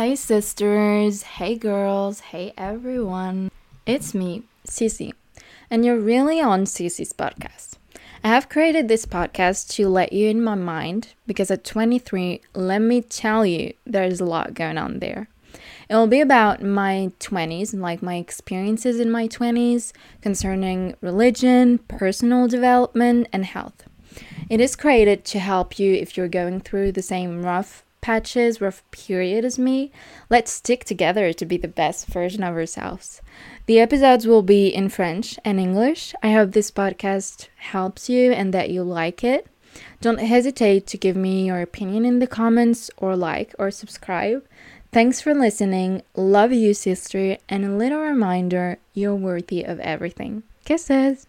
Hey sisters, hey girls, hey everyone. It's me, Cece, and you're really on Cece's podcast. I have created this podcast to let you in my mind because at 23, let me tell you, there's a lot going on there. It will be about my 20s and like my experiences in my 20s concerning religion, personal development, and health. It is created to help you if you're going through the same rough patches, rough period as me. Let's stick together to be the best version of ourselves. The episodes will be in French and English. I hope this podcast helps you and that you like it. Don't hesitate to give me your opinion in the comments or like or subscribe. Thanks for listening. Love you, sister, and a little reminder you're worthy of everything. Kisses!